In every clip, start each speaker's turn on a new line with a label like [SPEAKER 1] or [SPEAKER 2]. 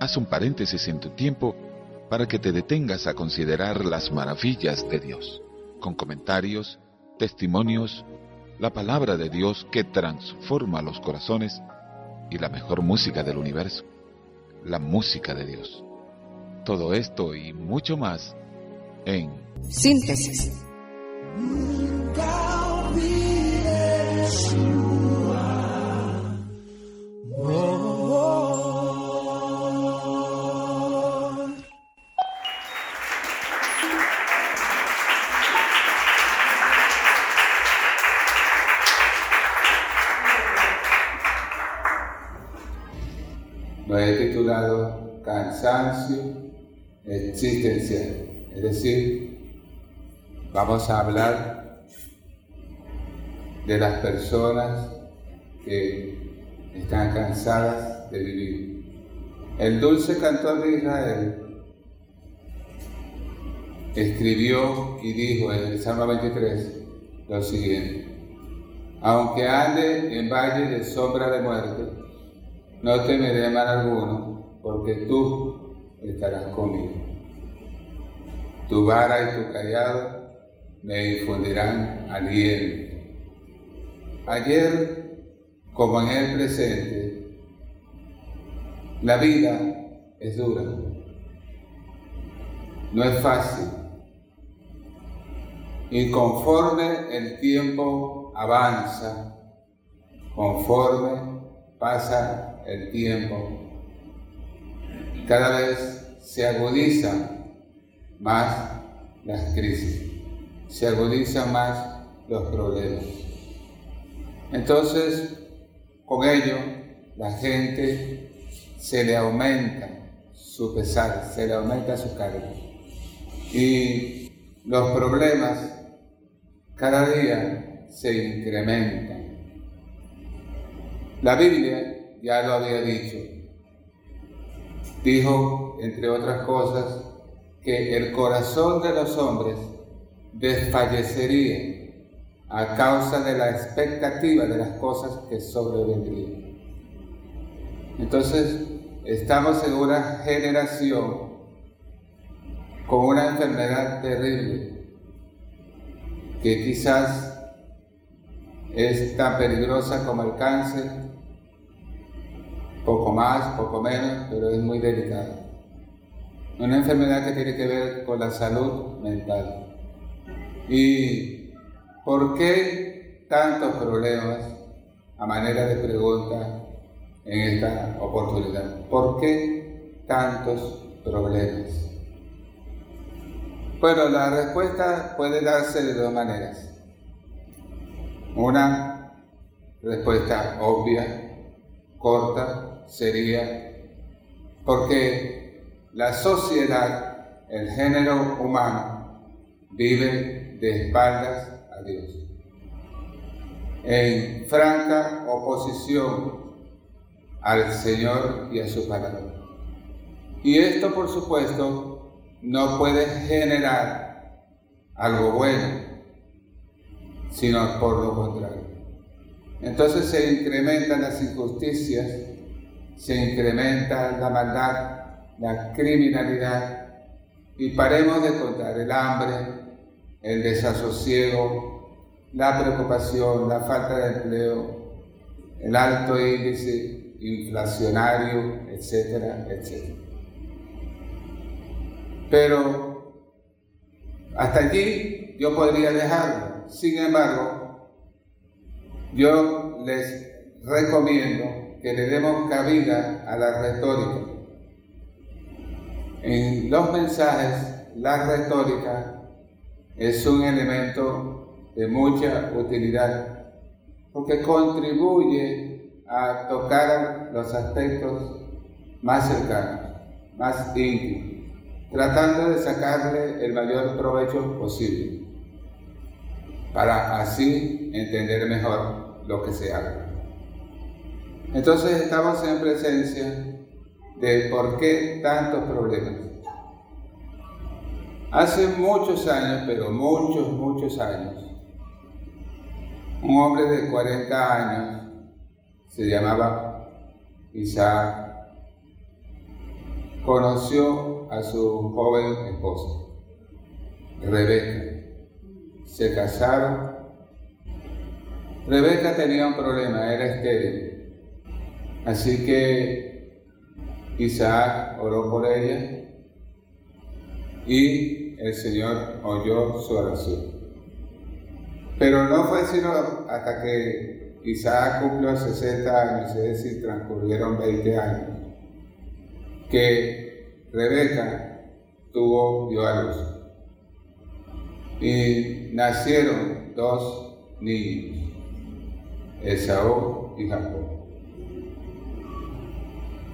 [SPEAKER 1] Haz un paréntesis en tu tiempo para que te detengas a considerar las maravillas de Dios, con comentarios, testimonios, la palabra de Dios que transforma los corazones y la mejor música del universo, la música de Dios. Todo esto y mucho más en
[SPEAKER 2] Síntesis.
[SPEAKER 3] Lo he titulado Cansancio Existencial. Es decir, vamos a hablar de las personas que están cansadas de vivir. El dulce cantor de Israel escribió y dijo en el Salmo 23 lo siguiente, aunque ande en valle de sombra de muerte, no temeré mal alguno, porque tú estarás conmigo. Tu vara y tu callado me infundirán aliento. Ayer, como en el presente, la vida es dura. No es fácil. Y conforme el tiempo avanza, conforme pasa el tiempo, cada vez se agudizan más las crisis, se agudizan más los problemas. Entonces, con ello, la gente se le aumenta su pesar, se le aumenta su carga. Y los problemas cada día se incrementan. La Biblia ya lo había dicho. Dijo, entre otras cosas, que el corazón de los hombres desfallecería a causa de la expectativa de las cosas que sobrevendrían. Entonces, estamos en una generación con una enfermedad terrible que quizás es tan peligrosa como el cáncer, poco más, poco menos, pero es muy delicada. Una enfermedad que tiene que ver con la salud mental. ¿Y por qué tantos problemas a manera de pregunta en esta oportunidad? ¿Por qué tantos problemas? Bueno, la respuesta puede darse de dos maneras. Una respuesta obvia, corta, sería porque la sociedad, el género humano, vive de espaldas Dios, en franca oposición al Señor y a su palabra. Y esto, por supuesto, no puede generar algo bueno, sino por lo contrario. Entonces se incrementan las injusticias, se incrementa la maldad, la criminalidad, y paremos de contar el hambre, el desasosiego, la preocupación, la falta de empleo, el alto índice inflacionario, etcétera, etcétera. Pero hasta allí yo podría dejarlo. Sin embargo, yo les recomiendo que le demos cabida a la retórica. En los mensajes, la retórica es un elemento de mucha utilidad porque contribuye a tocar los aspectos más cercanos, más íntimos tratando de sacarle el mayor provecho posible, para así entender mejor lo que se haga. Entonces estamos en presencia de por qué tantos problemas. Hace muchos años, pero muchos, muchos años, un hombre de 40 años, se llamaba Isaac, conoció a su joven esposa, Rebeca. Se casaron. Rebeca tenía un problema, era estéril. Así que Isaac oró por ella y el Señor oyó su oración. Pero no fue sino hasta que Isaac cumplió 60 años, es decir, transcurrieron 20 años, que Rebeca tuvo, dio a luz. Y nacieron dos niños, Esaú y Jacob.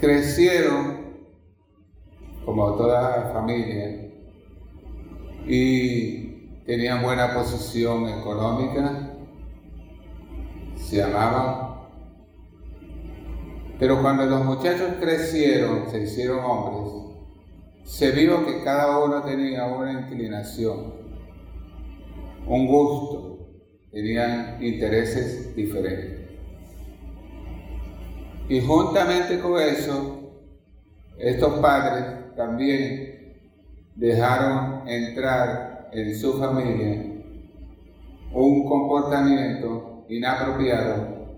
[SPEAKER 3] Crecieron como toda familia y tenían buena posición económica, se amaban. Pero cuando los muchachos crecieron, se hicieron hombres, se vio que cada uno tenía una inclinación, un gusto, tenían intereses diferentes. Y juntamente con eso, estos padres también dejaron entrar en su familia un comportamiento inapropiado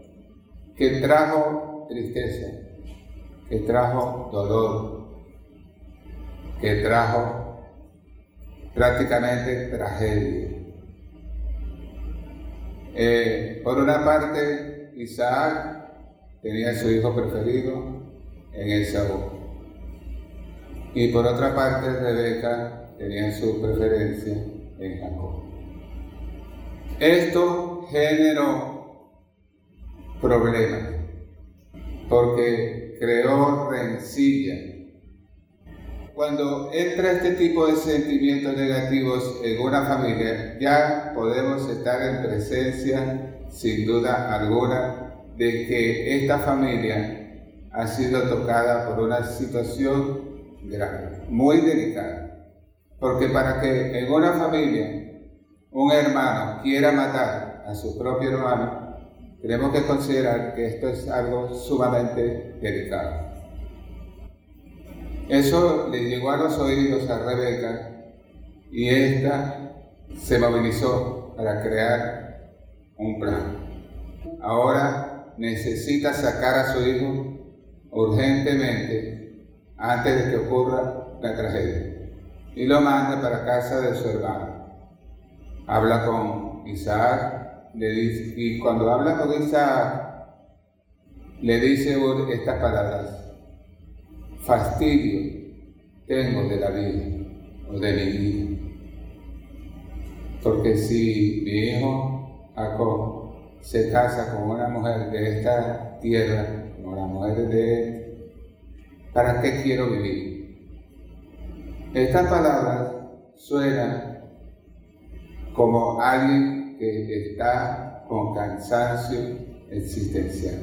[SPEAKER 3] que trajo tristeza, que trajo dolor, que trajo prácticamente tragedia. Eh, por una parte, Isaac tenía su hijo preferido en Esaú. Y por otra parte, Rebeca tenían su preferencia en Jacob. Esto generó problemas porque creó rencilla. Cuando entra este tipo de sentimientos negativos en una familia, ya podemos estar en presencia, sin duda alguna, de que esta familia ha sido tocada por una situación grave, muy delicada. Porque para que en una familia un hermano quiera matar a su propio hermano, tenemos que considerar que esto es algo sumamente delicado. Eso le llegó a los oídos a Rebeca y ésta se movilizó para crear un plan. Ahora necesita sacar a su hijo urgentemente antes de que ocurra la tragedia y lo manda para casa de su hermano. Habla con Isaac le dice, y cuando habla con Isaac, le dice estas palabras, fastidio tengo de la vida o de mi vida. Porque si mi hijo Jacob se casa con una mujer de esta tierra, como la mujer de él, ¿para qué quiero vivir? Estas palabras suenan como alguien que está con cansancio existencial.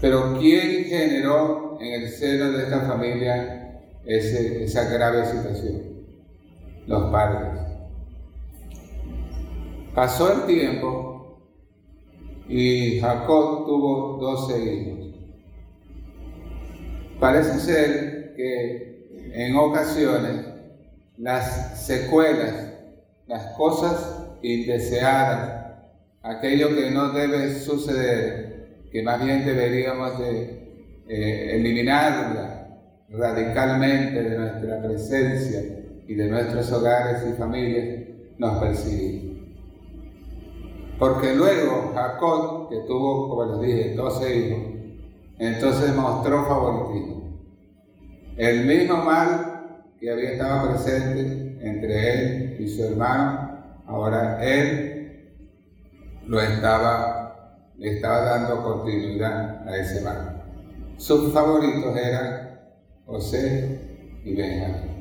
[SPEAKER 3] Pero ¿quién generó en el seno de esta familia esa grave situación? Los padres. Pasó el tiempo y Jacob tuvo doce hijos. Parece ser que en ocasiones las secuelas, las cosas indeseadas, aquello que no debe suceder, que más bien deberíamos de eh, eliminarla radicalmente de nuestra presencia y de nuestros hogares y familias, nos persigue. Porque luego Jacob, que tuvo, como les dije, 12 hijos, entonces mostró favoritismo. El mismo mal que había estado presente entre él y su hermano, ahora él lo estaba, estaba dando continuidad a ese mal. Sus favoritos eran José y Benjamín.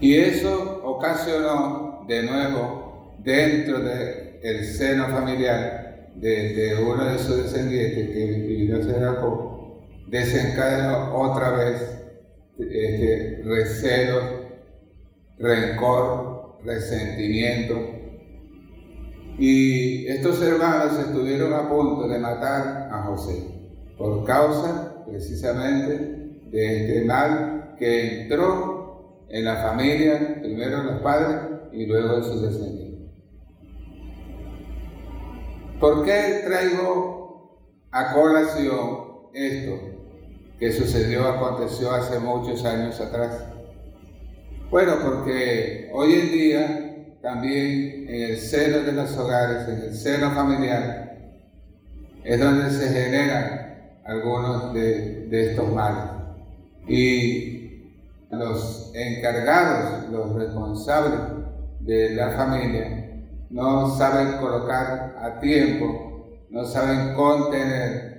[SPEAKER 3] Y eso ocasionó de nuevo dentro del seno familiar de, uno de sus descendientes que vivió ser Jacob desencadenó otra vez este, recelo, rencor, resentimiento. Y estos hermanos estuvieron a punto de matar a José por causa precisamente de este mal que entró en la familia, primero en los padres y luego en sus descendientes. ¿Por qué traigo a colación esto que sucedió, aconteció hace muchos años atrás? Bueno, porque hoy en día también en el seno de los hogares, en el seno familiar, es donde se generan algunos de, estos males. Y los encargados, los responsables de la familia, no saben colocar a tiempo, no saben contener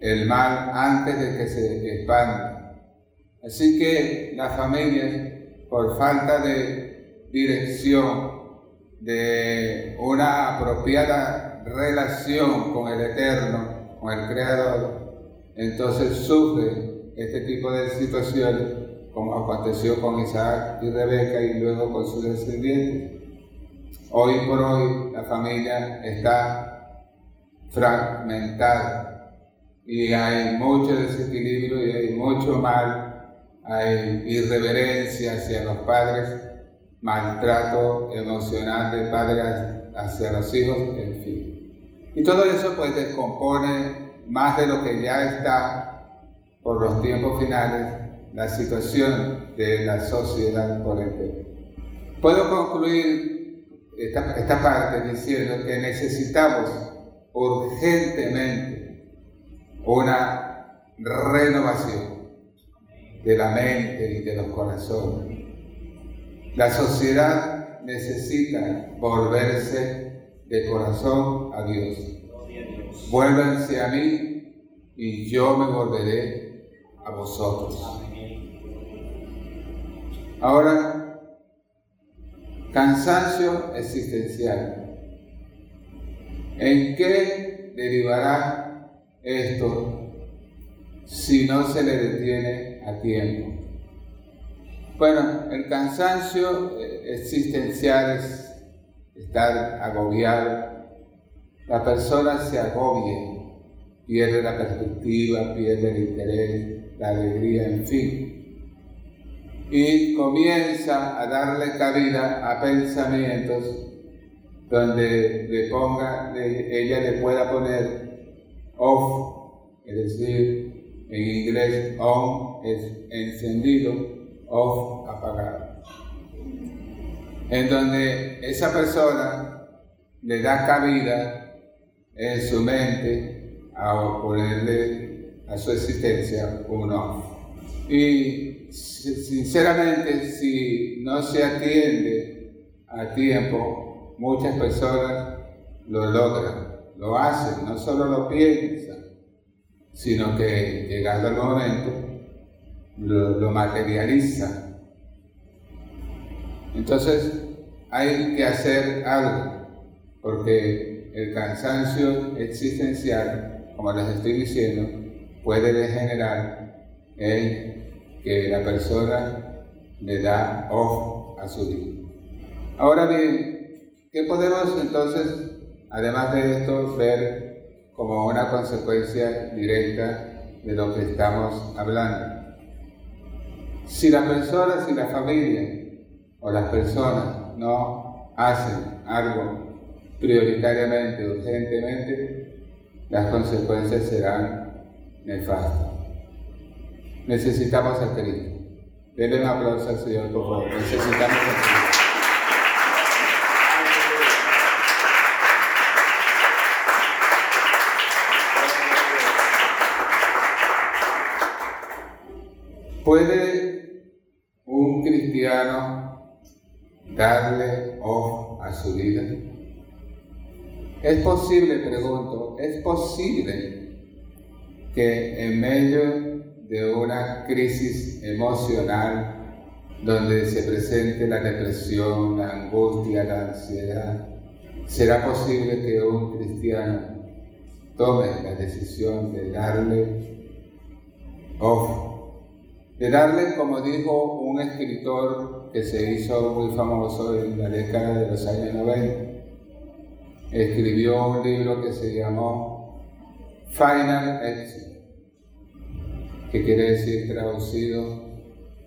[SPEAKER 3] el mal antes de que se expanda. Así que las familias por falta de dirección, de una apropiada relación con el Eterno, con el Creador, entonces sufre este tipo de situaciones, como aconteció con Isaac y Rebeca y luego con sus descendientes. Hoy por hoy la familia está fragmentada y hay mucho desequilibrio y hay mucho mal hay irreverencia hacia los padres, maltrato emocional de padres hacia los hijos, en fin. Y todo eso pues descompone más de lo que ya está por los tiempos finales la situación de la sociedad por entero. Puedo concluir esta, esta parte diciendo que necesitamos urgentemente una renovación de la mente y de los corazones. La sociedad necesita volverse de corazón a Dios. Vuélvanse a mí y yo me volveré a vosotros. Ahora, cansancio existencial. ¿En qué derivará esto si no se le detiene a tiempo. Bueno, el cansancio eh, existencial es estar agobiado. La persona se agobia, pierde la perspectiva, pierde el interés, la alegría, en fin. Y comienza a darle cabida a pensamientos donde le ponga, ella le pueda poner off, es decir, en inglés, on es encendido, off apagado. En donde esa persona le da cabida en su mente a ponerle a su existencia un off. Y sinceramente, si no se atiende a tiempo, muchas personas lo logran, lo hacen, no solo lo piensan, sino que llegando al momento lo, materializa. Entonces hay que hacer algo, porque el cansancio existencial, como les estoy diciendo, puede degenerar en que la persona le da ojo a su vida. Ahora bien, ¿qué podemos entonces, además de esto, ver como una consecuencia directa de lo que estamos hablando. Si la persona, si la familia o las personas no hacen algo prioritariamente, urgentemente, las consecuencias serán nefastas. Necesitamos a Cristo. Denle un aplauso al Señor, por favor. Necesitamos a Cristo. ¿Puede un cristiano darle ojo a su vida? Es posible, pregunto, es posible que en medio de una crisis emocional donde se presente la depresión, la angustia, la ansiedad, será posible que un cristiano tome la decisión de darle ojo de darle, como dijo un escritor que se hizo muy famoso en la década de los años 90, escribió un libro que se llamó Final Exit, que quiere decir traducido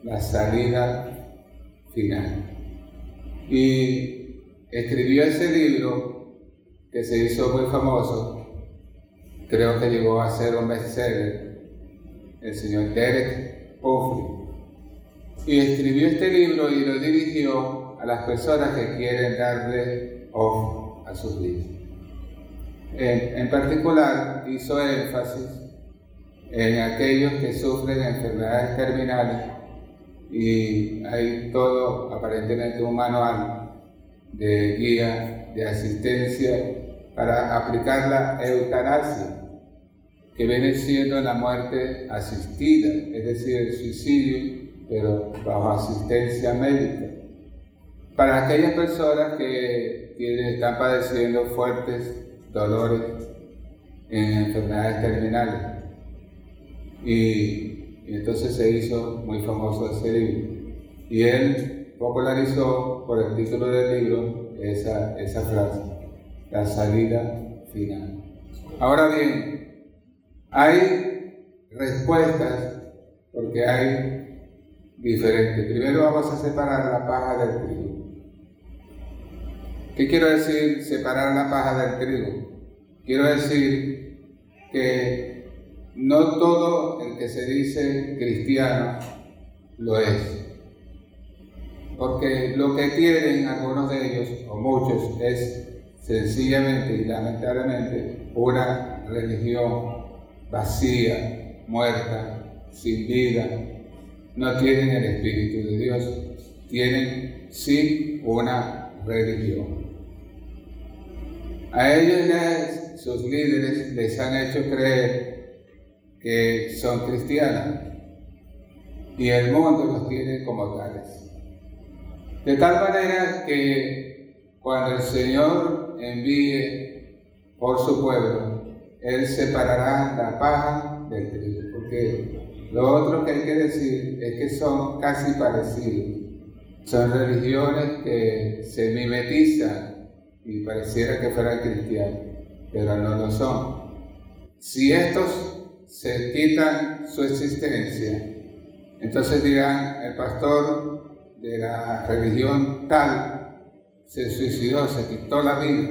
[SPEAKER 3] la salida final. Y escribió ese libro que se hizo muy famoso, creo que llegó a ser un bestseller, el señor Derek Puffy. Y escribió este libro y lo dirigió a las personas que quieren darle ojo a sus vidas. En, particular hizo énfasis en aquellos que sufren enfermedades terminales y hay todo aparentemente un manual de guía, de asistencia para aplicar la eutanasia, que viene siendo la muerte asistida, es decir, el suicidio, pero bajo asistencia médica. Para aquellas personas que están padeciendo fuertes dolores en enfermedades terminales. Y, entonces se hizo muy famoso ese libro. Y él popularizó por el título del libro esa, esa frase, la salida final. Ahora bien, hay respuestas porque hay diferentes. Primero vamos a separar la paja del trigo. ¿Qué quiero decir separar la paja del trigo? Quiero decir que no todo el que se dice cristiano lo es. Porque lo que quieren algunos de ellos, o muchos, es sencillamente y lamentablemente una religión vacía, muerta, sin vida. No tienen el Espíritu de Dios, tienen sí una religión. A ellos sus líderes les han hecho creer que son cristianos y el mundo los tiene como tales. De tal manera que cuando el Señor envíe por su pueblo, Él separará la paja del trigo, porque lo otro que hay que decir es que son casi parecidos. Son religiones que se mimetizan y pareciera que fueran cristianos, pero no lo son. Si estos se quitan su existencia, entonces dirán, el pastor de la religión tal se suicidó, se quitó la vida,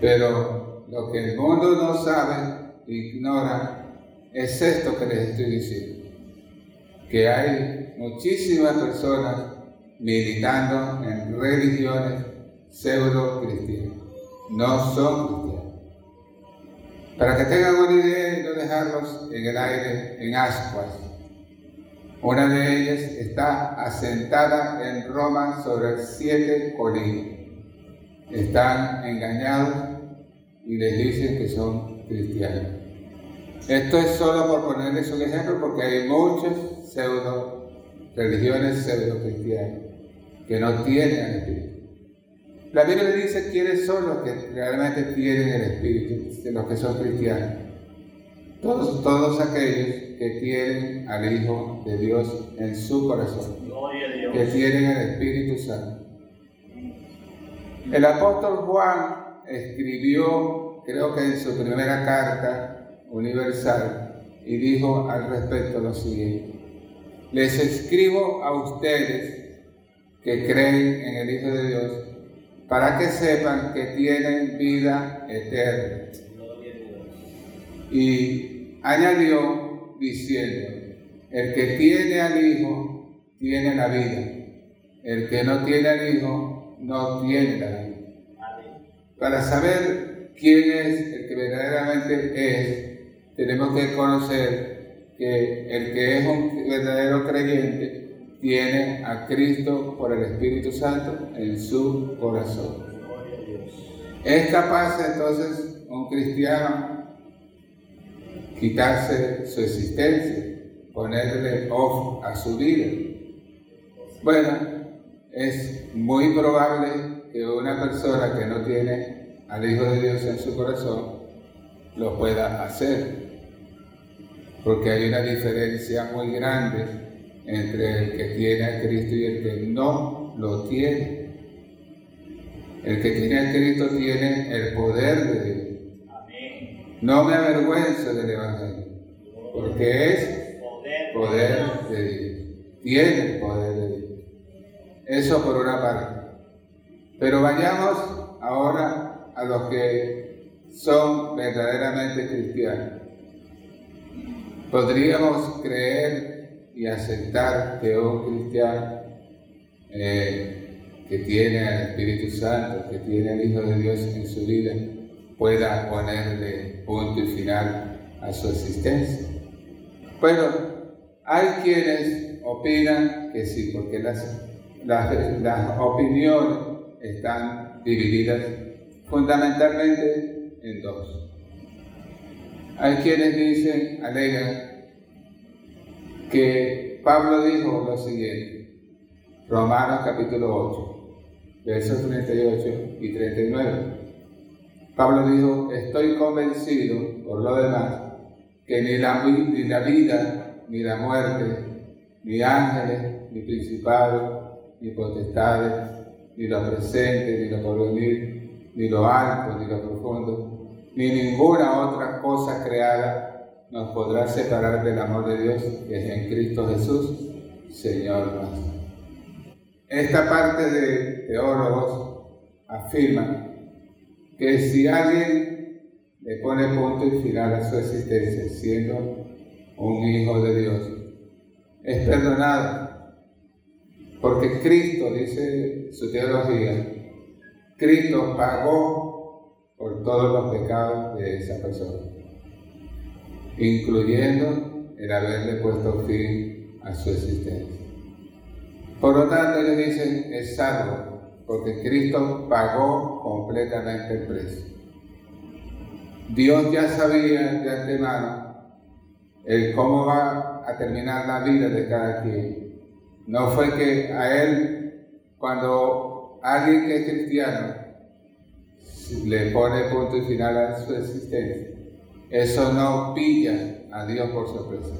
[SPEAKER 3] pero lo que el mundo no sabe, ignora, es esto que les estoy diciendo, que hay muchísimas personas militando en religiones pseudo cristianos. No son cristianos. Para que tengan una idea y no dejarlos en el aire en ascuas. Una de ellas está asentada en Roma sobre siete colinas. Están engañados y les dicen que son cristianos. Esto es solo por ponerles un ejemplo porque hay muchas pseudo religiones pseudo cristianas que no tienen el Espíritu. La Biblia dice quiénes son los que realmente tienen el Espíritu, los que son cristianos. Todos, todos aquellos que tienen al Hijo de Dios en su corazón, que tienen el Espíritu Santo. El apóstol Juan escribió, creo que en su primera carta universal, y dijo al respecto lo siguiente. Les escribo a ustedes que creen en el Hijo de Dios para que sepan que tienen vida eterna. Y añadió diciendo, el que tiene al Hijo tiene la vida, el que no tiene al Hijo no tiene la vida. Para saber quién es el que verdaderamente es, tenemos que conocer que el que es un verdadero creyente tiene a Cristo por el Espíritu Santo en su corazón. ¿Es capaz entonces un cristiano quitarse su existencia, ponerle off a su vida? Bueno, es muy probable que una persona que no tiene al Hijo de Dios en su corazón lo pueda hacer, porque hay una diferencia muy grande entre el que tiene a Cristo y el que no lo tiene. El que tiene a Cristo tiene el poder de Dios. No me avergüenzo del Evangelio, porque es poder de Dios. Tiene el poder de Dios. Eso por una parte. Pero vayamos ahora a los que son verdaderamente cristianos. Podríamos creer y aceptar que un cristiano eh, que tiene al Espíritu Santo, que tiene al Hijo de Dios en su vida, pueda ponerle punto y final a su existencia. Bueno, hay quienes opinan que sí, porque las, las, opiniones están divididas fundamentalmente en dos. Hay quienes dicen, alegan, que Pablo dijo lo siguiente, Romanos capítulo 8, versos 38 y 39. Pablo dijo, estoy convencido, por lo demás, que ni la, ni la vida, ni la muerte, ni ángeles, ni principados, ni potestades, ni lo presente, ni lo porvenir, ni lo alto, ni lo profundo, ni ninguna otra cosa creada nos podrá separar del amor de Dios que es en Cristo Jesús, Señor nuestro. Esta parte de teólogos afirma que si alguien le pone punto y final a su existencia siendo un hijo de Dios, es perdonado. Porque Cristo, dice su teología, Cristo pagó todos los pecados de esa persona, incluyendo el haberle puesto fin a su existencia. Por lo tanto, ellos dicen, es salvo, porque Cristo pagó completamente el precio. Dios ya sabía de antemano el cómo va a terminar la vida de cada quien. No fue que a él, cuando alguien que es cristiano le pone punto y final a su existencia, eso no pilla a Dios por sorpresa.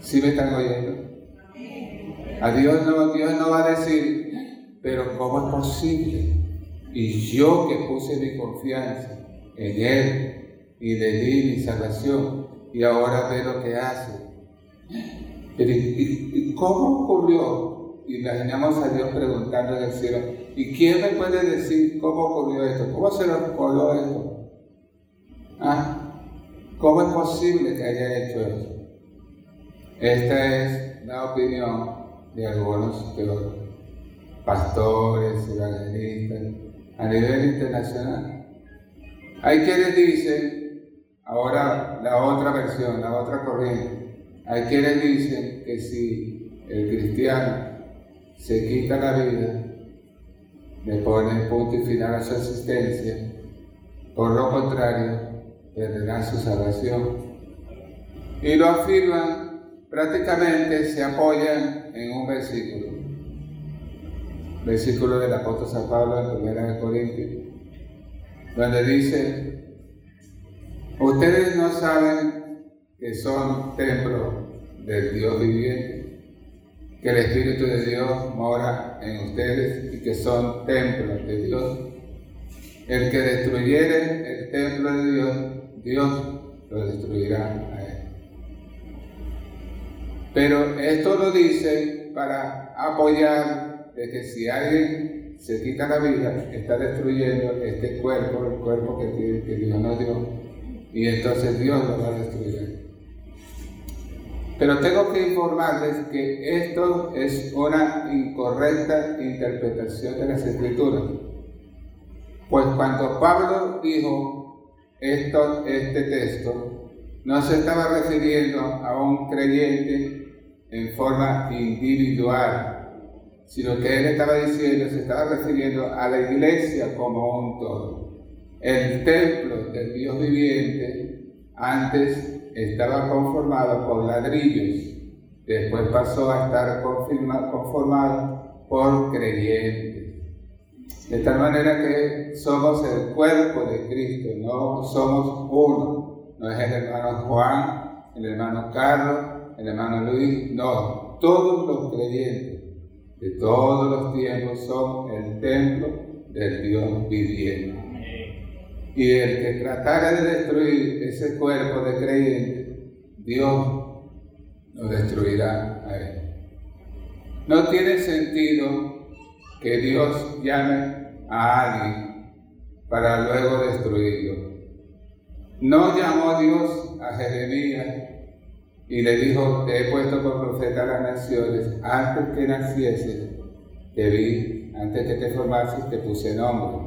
[SPEAKER 3] ¿Sí me están oyendo? A Dios no, Dios no va a decir, pero ¿cómo es posible? Y yo que puse mi confianza en Él y le di mi salvación y ahora ve lo que hace. ¿Y, cómo ocurrió? Imaginamos a Dios preguntando en el cielo, ¿y quién me puede decir cómo ocurrió esto? ¿Cómo se lo coló esto? ¿Ah? ¿Cómo es posible que haya hecho eso? Esta es la opinión de algunos teólogos pastores, evangelistas, a nivel internacional. Hay quienes dicen, ahora la otra versión, la otra corriente, hay quienes dicen que si el cristiano se quita la vida, le pone punto y final a su existencia, por lo contrario, perderá su salvación. Y lo afirman, prácticamente se apoyan en un versículo. Versículo del apóstol San Pablo en 1 Corintios, donde dice, ustedes no saben que son templo del Dios viviente, que el Espíritu de Dios mora en ustedes y que son templos de Dios. El que destruyere el templo de Dios, Dios lo destruirá a él. Pero esto lo dice para apoyar de que si alguien se quita la vida, está destruyendo este cuerpo, el cuerpo que, Dios nos dio, y entonces Dios lo va a destruir. Pero tengo que informarles que esto es una incorrecta interpretación de las escrituras. Pues cuando Pablo dijo esto, este texto, no se estaba refiriendo a un creyente en forma individual, sino que él estaba diciendo, se estaba refiriendo a la iglesia como un todo. El templo del Dios viviente antes estaba conformado por ladrillos, después pasó a estar conformado por creyentes. De tal manera que somos el cuerpo de Cristo, no somos uno. No es el hermano Juan, el hermano Carlos, el hermano Luis, no, todos los creyentes de todos los tiempos son el templo del Dios viviente. Y el que tratara de destruir ese cuerpo de creyente, Dios lo destruirá a él. No tiene sentido que Dios llame a alguien para luego destruirlo. No llamó Dios a Jeremías y le dijo, te he puesto por profeta a las naciones, antes que nacieses, te vi, antes que te formases, te puse nombre.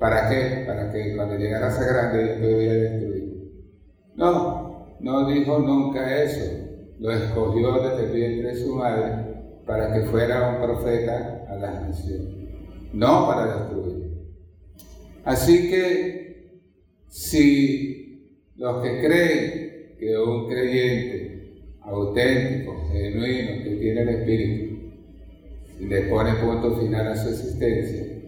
[SPEAKER 3] ¿Para qué? Para que cuando llegaras a grande yo destruir. No, no dijo nunca eso. Lo escogió desde el vientre de su madre para que fuera un profeta a las naciones, no para destruir. Así que si los que creen que un creyente auténtico, genuino, que tiene el Espíritu, le pone punto final a su existencia,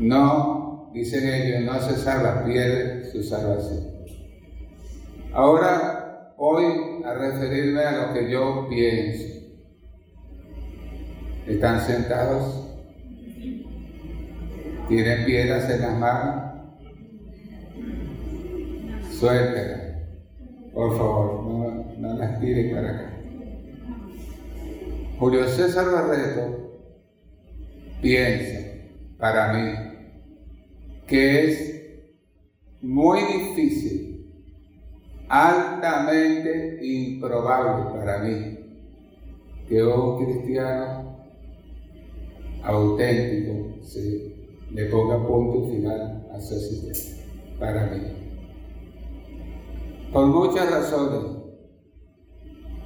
[SPEAKER 3] no, dicen ellos, no se salva, pierde su salvación. Ahora voy a referirme a lo que yo pienso. ¿Están sentados? ¿Tienen piedras en las manos? Suéltenlas. Por favor, no, no las tiren para acá. Julio César Barreto piensa, para mí, que es muy difícil, altamente improbable para mí, que un cristiano auténtico le ponga punto final a su existencia, para mí. Por muchas razones.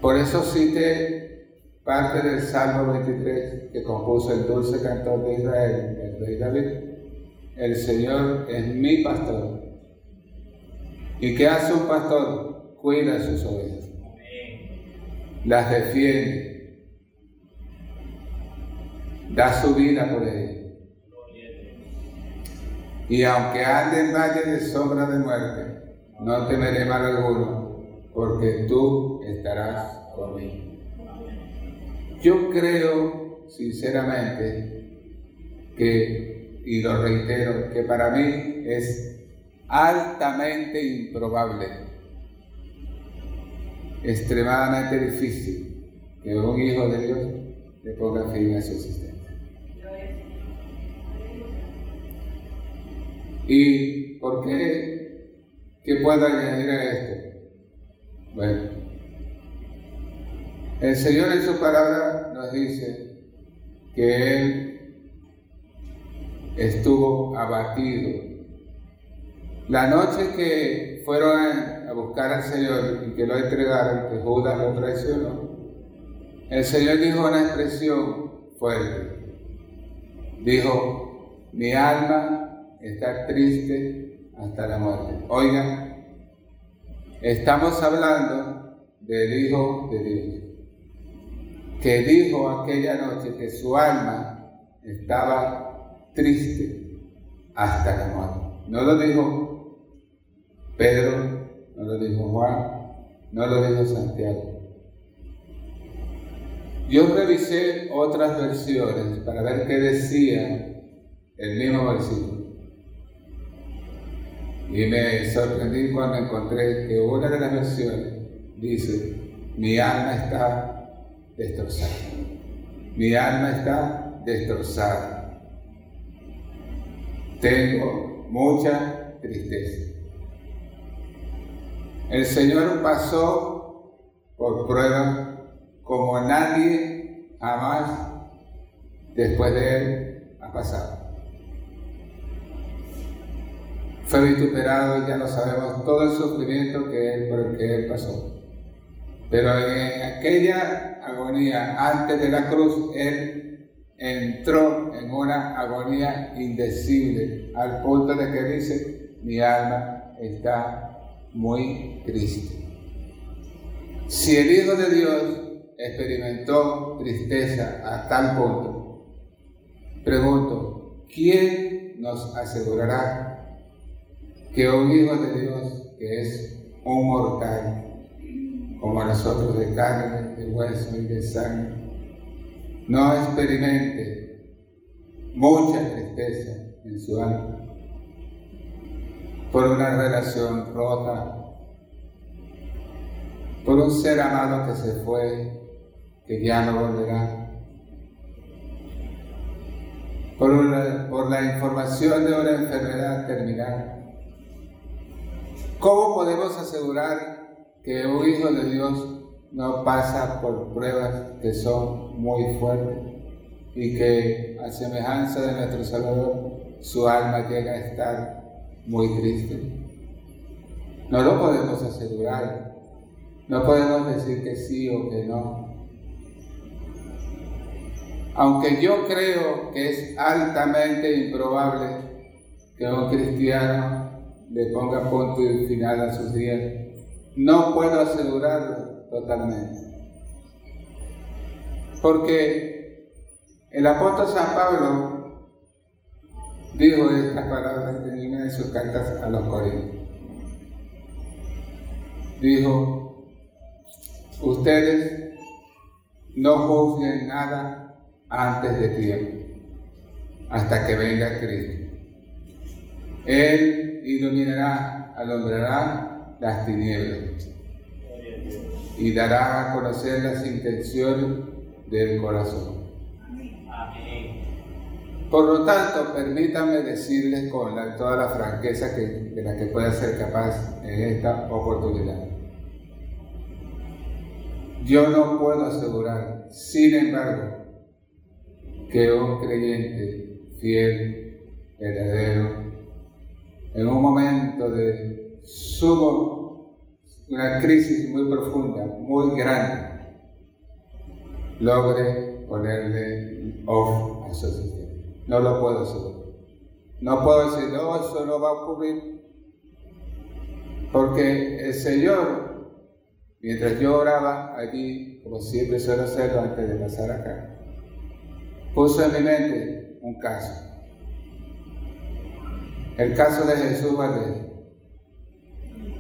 [SPEAKER 3] Por eso cité parte del Salmo 23 que compuso el dulce cantor de Israel, el rey David el Señor es mi pastor. ¿Y qué hace un pastor? Cuida sus ovejas. Las defiende. Da su vida por ellas. Y aunque ande en valle de sombra de muerte, no temeré mal alguno, porque tú estarás conmigo. Yo creo, sinceramente, que y lo reitero, que para mí es altamente improbable, extremadamente difícil que un hijo de Dios le ponga fin a su existencia. ¿Y por qué? ¿Qué puedo añadir a esto? Bueno, el Señor en su palabra nos dice que Él estuvo abatido. La noche que fueron a buscar al Señor y que lo entregaron, que Judas lo traicionó, el Señor dijo una expresión fuerte. Dijo, mi alma está triste hasta la muerte. Oigan, estamos hablando del Hijo de Dios, que dijo aquella noche que su alma estaba triste hasta la muerte. No lo dijo Pedro, no lo dijo Juan, no lo dijo Santiago. Yo revisé otras versiones para ver qué decía el mismo versículo. Y me sorprendí cuando encontré que una de las versiones dice, mi alma está destrozada. Mi alma está destrozada tengo mucha tristeza. El Señor pasó por pruebas como nadie jamás después de Él ha pasado. Fue vituperado, ya lo sabemos, todo el sufrimiento que él, por el que Él pasó. Pero en aquella agonía antes de la cruz, Él entró en una agonía indecible, al punto de que dice, mi alma está muy triste. Si el Hijo de Dios experimentó tristeza a tal punto, pregunto, ¿quién nos asegurará que un Hijo de Dios, que es un mortal, como nosotros de carne, de hueso y de sangre, no experimente mucha tristeza en su alma por una relación rota, por un ser amado que se fue, que ya no volverá, por, por la información de una enfermedad terminal. ¿Cómo podemos asegurar que un hijo de Dios no pasa por pruebas que son muy fuertes y que a semejanza de nuestro Salvador su alma llega a estar muy triste. No lo podemos asegurar, no podemos decir que sí o que no. Aunque yo creo que es altamente improbable que un cristiano le ponga punto y final a sus días, no puedo asegurarlo totalmente. Porque el apóstol San Pablo dijo estas palabras en una de sus cartas a los Corintios. Dijo, ustedes no juzguen nada antes de tiempo, hasta que venga Cristo. Él iluminará, alumbrará las tinieblas y dará a conocer las intenciones del corazón. Por lo tanto, permítanme decirles con toda la franqueza que, de la que pueda ser capaz en esta oportunidad. Yo no puedo asegurar, sin embargo, que un creyente fiel, heredero, en un momento de sumo, una crisis muy profunda, muy grande, logre ponerle off a su sistema. No lo puedo hacer. No puedo decir, no, eso no va a ocurrir. Porque el Señor, mientras yo oraba allí, como siempre suelo hacerlo antes de pasar acá, puso en mi mente un caso. El caso de Jesús Valdés.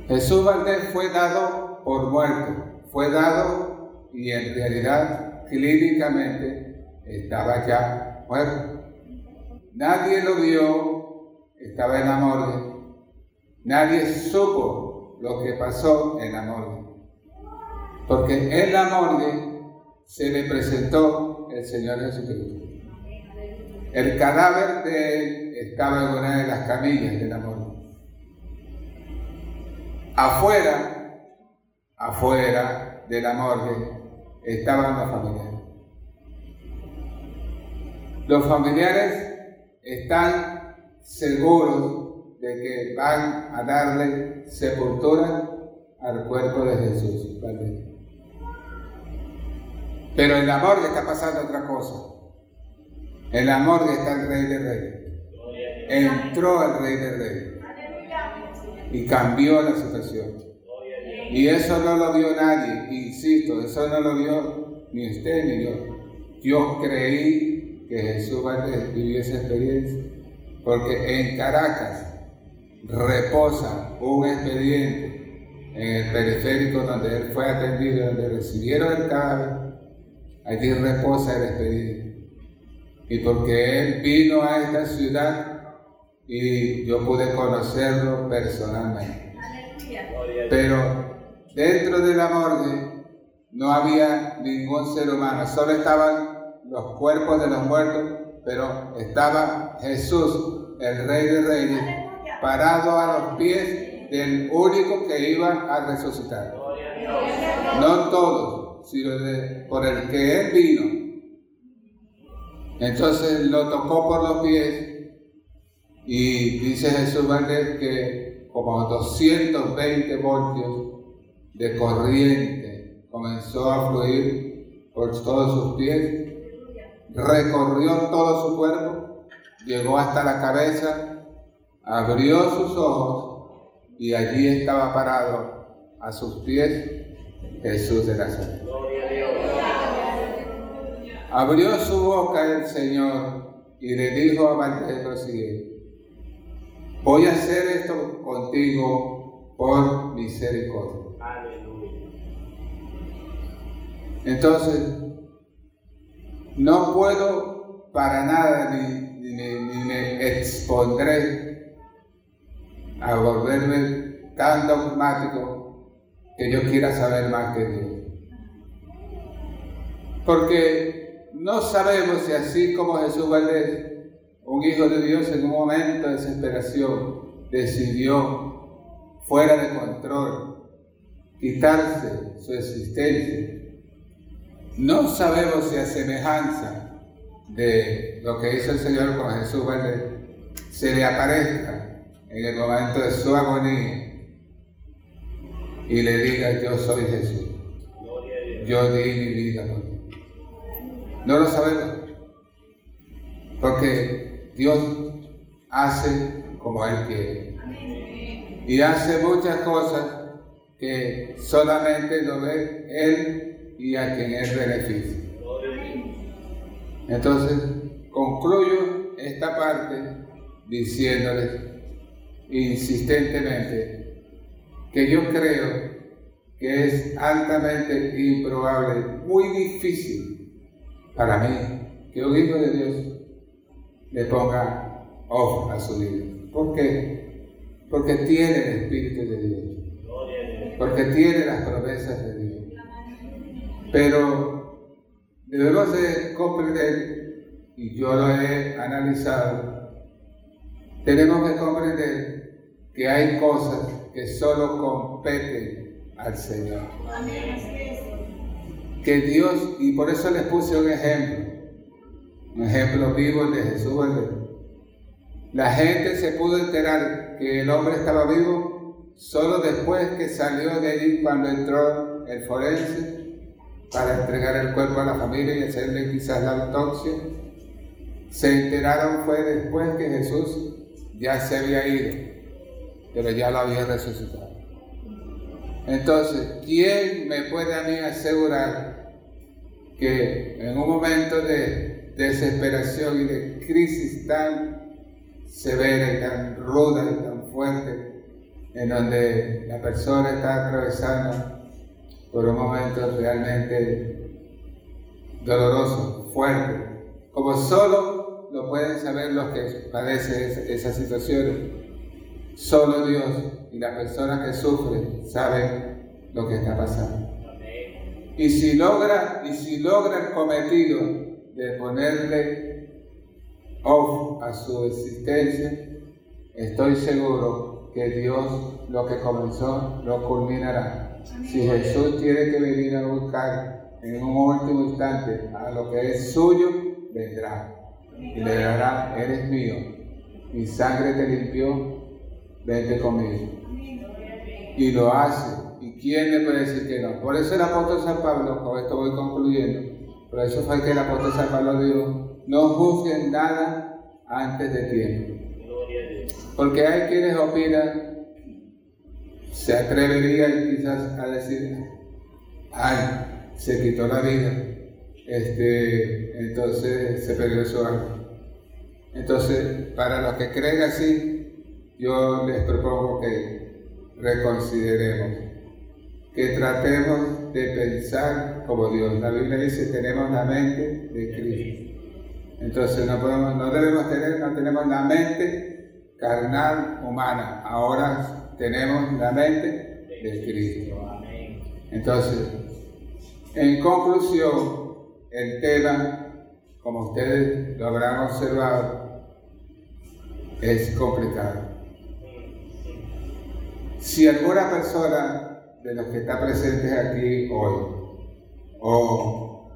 [SPEAKER 3] Jesús Valdés fue dado por muerto, fue dado y en realidad clínicamente estaba ya muerto. Nadie lo vio, estaba en la morgue. Nadie supo lo que pasó en la morgue. Porque en la morgue se le presentó el Señor Jesucristo. El cadáver de él estaba en una de las camillas de la morgue. Afuera, afuera de la morgue, estaban los familiares. Los familiares están seguros de que van a darle sepultura al cuerpo de Jesús. Pero en la morgue está pasando otra cosa. En la morgue está el Rey de Reyes. Entró el Rey de Reyes y cambió la situación. Y eso no lo vio nadie, insisto, eso no lo vio ni usted ni yo. Yo creí que Jesús vivió esa experiencia, porque en Caracas reposa un expediente en el periférico donde él fue atendido, donde recibieron el cadáver, allí reposa el expediente. Y porque él vino a esta ciudad y yo pude conocerlo personalmente. Pero dentro de la morgue no había ningún ser humano, solo estaban los cuerpos de los muertos, pero estaba Jesús, el Rey de Reyes, parado a los pies del único que iba a resucitar. No todos, sino por el que Él vino. Entonces lo tocó por los pies y dice Jesús Valdés que como 220 voltios de corriente comenzó a fluir por todos sus pies recorrió todo su cuerpo, llegó hasta la cabeza, abrió sus ojos y allí estaba parado a sus pies Jesús de Nazaret. Abrió su boca el Señor y le dijo a Martín lo siguiente, voy a hacer esto contigo por misericordia. Entonces, no puedo para nada ni, ni me, expondré a volverme tan dogmático que yo quiera saber más que Dios. Porque no sabemos si así como Jesús Valdés, un hijo de Dios en un momento de desesperación, decidió fuera de control quitarse su existencia. No sabemos si a semejanza de lo que hizo el Señor con Jesús se le aparezca en el momento de su agonía y le diga yo soy Jesús. Yo di mi vida por ti. No lo sabemos. Porque Dios hace como Él quiere. Y hace muchas cosas que solamente lo ve Él y a quien Él beneficia. Entonces, concluyo esta parte diciéndoles insistentemente que yo creo que es altamente improbable, muy difícil para mí que un hijo de Dios le ponga ojo a su vida. ¿Por qué? Porque tiene el Espíritu de Dios. Porque tiene las promesas de Dios. Pero debemos de comprender, y yo lo he analizado, tenemos que comprender que hay cosas que solo competen al Señor. Que Dios, y por eso les puse un ejemplo, un ejemplo vivo de Jesús. La gente se pudo enterar que el hombre estaba vivo solo después que salió de allí cuando entró el forense para entregar el cuerpo a la familia y hacerle quizás la autopsia. Se enteraron fue después que Jesús ya se había ido, pero ya lo había resucitado. Entonces, ¿quién me puede a mí asegurar que en un momento de desesperación y de crisis tan severa y tan ruda y tan fuerte, en donde la persona está atravesando por un momento realmente doloroso, fuerte, como solo lo pueden saber los que padecen esas situaciones. Solo Dios y la persona que sufre saben lo que está pasando. Y si logra, y si logra el cometido de ponerle off a su existencia, estoy seguro que Dios lo que comenzó lo culminará. Si Jesús tiene que venir a buscar en un último instante a lo que es suyo, vendrá. Y le dará, eres mío, mi sangre te limpió, vente conmigo. Y lo hace. ¿Y quién le puede decir que no? Por eso el apóstol San Pablo, con esto voy concluyendo, por eso fue que el apóstol San Pablo dijo, no juzguen nada antes de tiempo. Porque hay quienes opinan se atrevería quizás a decir, ay, se quitó la vida, este, entonces se perdió su alma. Entonces, para los que creen así, yo les propongo que reconsideremos, que tratemos de pensar como Dios. La Biblia dice, tenemos la mente de Cristo. Entonces no podemos, no debemos tener, no tenemos la mente carnal humana. Ahora tenemos la mente de Cristo. Entonces, en conclusión, el tema, como ustedes lo habrán observado, es complicado. Si alguna persona de los que está presentes aquí hoy, o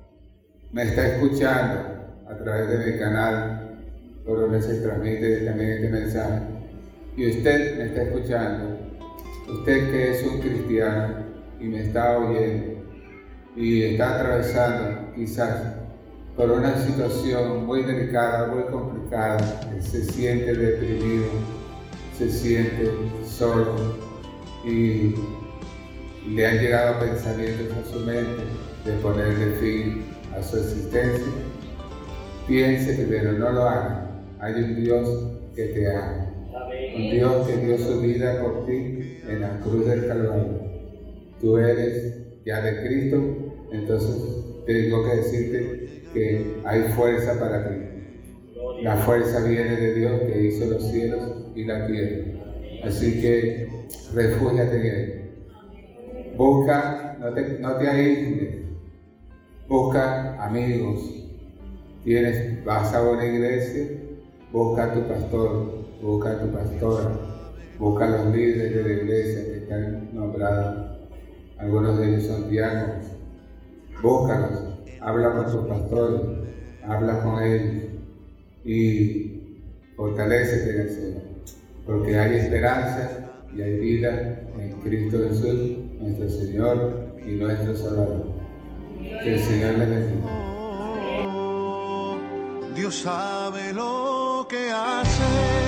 [SPEAKER 3] me está escuchando a través de mi canal, por donde se transmite también este mensaje, y usted me está escuchando, usted que es un cristiano y me está oyendo y está atravesando quizás por una situación muy delicada, muy complicada, se siente deprimido, se siente solo y le han llegado pensamientos a su mente de ponerle fin a su existencia, piense pero no lo haga. Hay un Dios que te ama un Dios que dio su vida por ti en la cruz del Calvario. Tú eres ya de Cristo, entonces tengo que decirte que hay fuerza para ti. La fuerza viene de Dios que hizo los cielos y la tierra. Así que refúgiate en Él. Busca, no te, no te aísles. Busca amigos. Tienes, vas a una iglesia, busca a tu pastor, busca a tu pastora, busca a los líderes de la iglesia que están nombrados. Algunos de ellos son diáconos. Búscalos, habla con tus pastores, habla con ellos y fortalecete en el Señor, porque hay esperanza y hay vida en Cristo Jesús, nuestro Señor y nuestro Salvador. Que el Señor les bendiga.
[SPEAKER 2] Dios sabe lo que hace.